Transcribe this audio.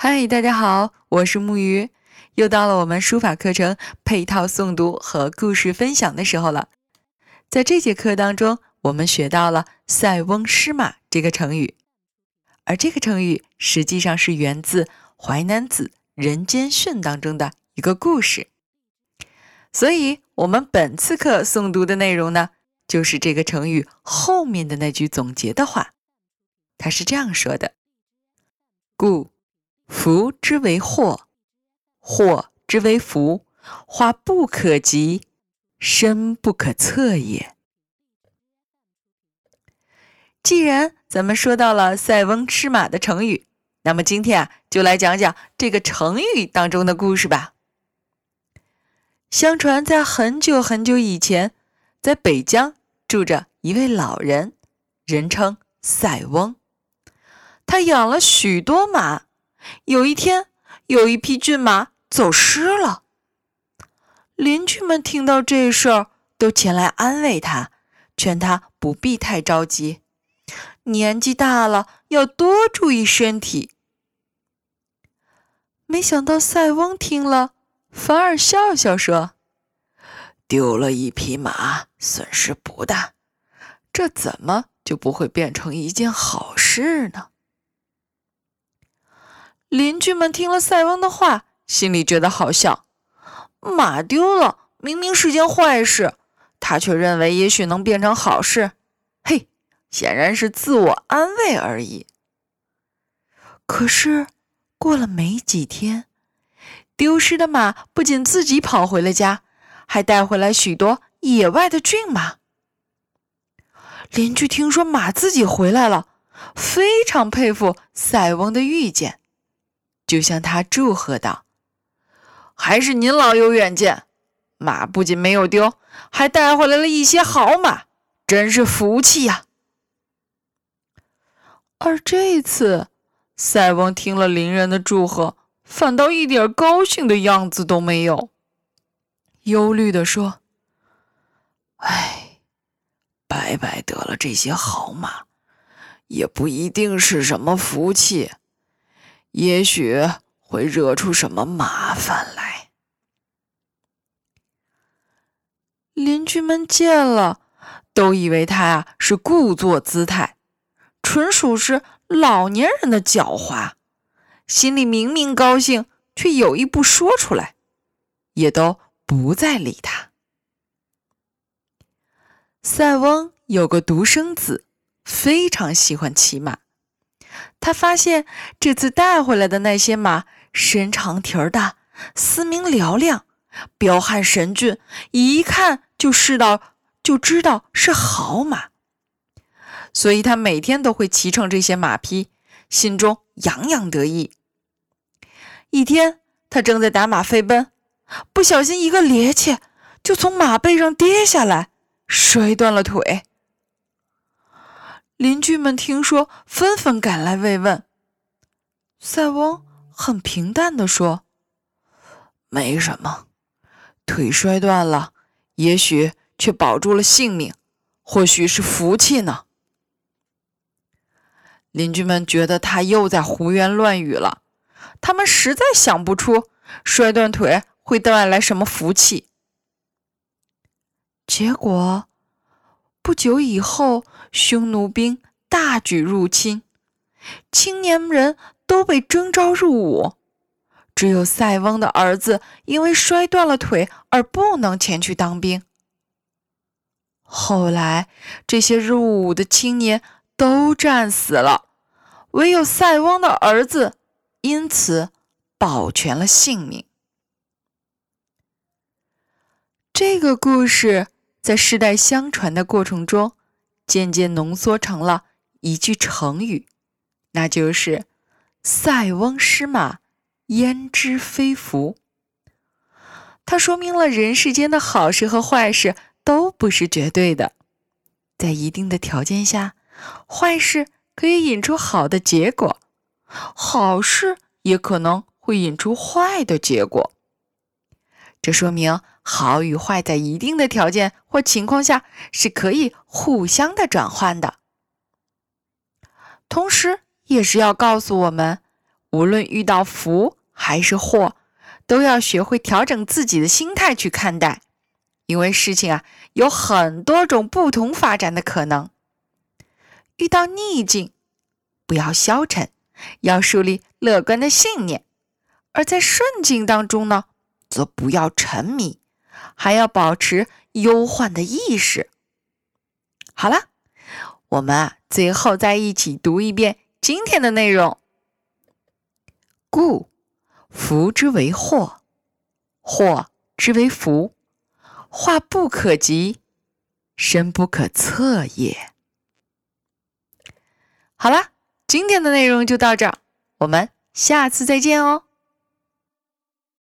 嗨，大家好，我是木鱼，又到了我们书法课程配套诵读和故事分享的时候了。在这节课当中，我们学到了“塞翁失马”这个成语，而这个成语实际上是源自《淮南子·人间训》当中的一个故事。所以，我们本次课诵读的内容呢，就是这个成语后面的那句总结的话。它是这样说的：“故福之为祸，祸之为福，化不可及，深不可测也。”既然咱们说到了“塞翁失马”的成语，那么今天啊，就来讲讲这个成语当中的故事吧。相传，在很久很久以前，在北疆住着一位老人，人称塞翁。他养了许多马，有一天，有一匹骏马走失了。邻居们听到这事儿，都前来安慰他，劝他不必太着急，年纪大了要多注意身体。没想到塞翁听了。反而笑笑说：“丢了一匹马，损失不大，这怎么就不会变成一件好事呢？”邻居们听了塞翁的话，心里觉得好笑。马丢了，明明是件坏事，他却认为也许能变成好事。嘿，显然是自我安慰而已。可是过了没几天。丢失的马不仅自己跑回了家，还带回来许多野外的骏马。邻居听说马自己回来了，非常佩服塞翁的预见，就向他祝贺道：“还是您老有远见，马不仅没有丢，还带回来了一些好马，真是福气呀！”而这次，塞翁听了邻人的祝贺。反倒一点高兴的样子都没有，忧虑地说：“哎，白白得了这些好马，也不一定是什么福气，也许会惹出什么麻烦来。”邻居们见了，都以为他呀是故作姿态，纯属是老年人的狡猾。心里明明高兴，却有意不说出来，也都不再理他。塞翁有个独生子，非常喜欢骑马。他发现这次带回来的那些马身长蹄儿大，嘶鸣嘹亮，彪悍神骏，一看就知道就知道是好马。所以他每天都会骑乘这些马匹，心中洋洋得意。一天，他正在打马飞奔，不小心一个趔趄，就从马背上跌下来，摔断了腿。邻居们听说，纷纷赶来慰问。塞翁很平淡地说：“没什么，腿摔断了，也许却保住了性命，或许是福气呢。”邻居们觉得他又在胡言乱语了。他们实在想不出摔断腿会带来什么福气。结果不久以后，匈奴兵大举入侵，青年人都被征召入伍，只有塞翁的儿子因为摔断了腿而不能前去当兵。后来，这些入伍的青年都战死了，唯有塞翁的儿子。因此，保全了性命。这个故事在世代相传的过程中，渐渐浓缩成了一句成语，那就是“塞翁失马，焉知非福”。它说明了人世间的好事和坏事都不是绝对的，在一定的条件下，坏事可以引出好的结果。好事也可能会引出坏的结果，这说明好与坏在一定的条件或情况下是可以互相的转换的。同时，也是要告诉我们，无论遇到福还是祸，都要学会调整自己的心态去看待，因为事情啊有很多种不同发展的可能。遇到逆境，不要消沉，要树立乐观的信念；而在顺境当中呢，则不要沉迷，还要保持忧患的意识。好了，我们啊最后再一起读一遍今天的内容。故福之为祸，祸之为福，化不可及，深不可测也。好了，今天的内容就到这儿，我们下次再见哦。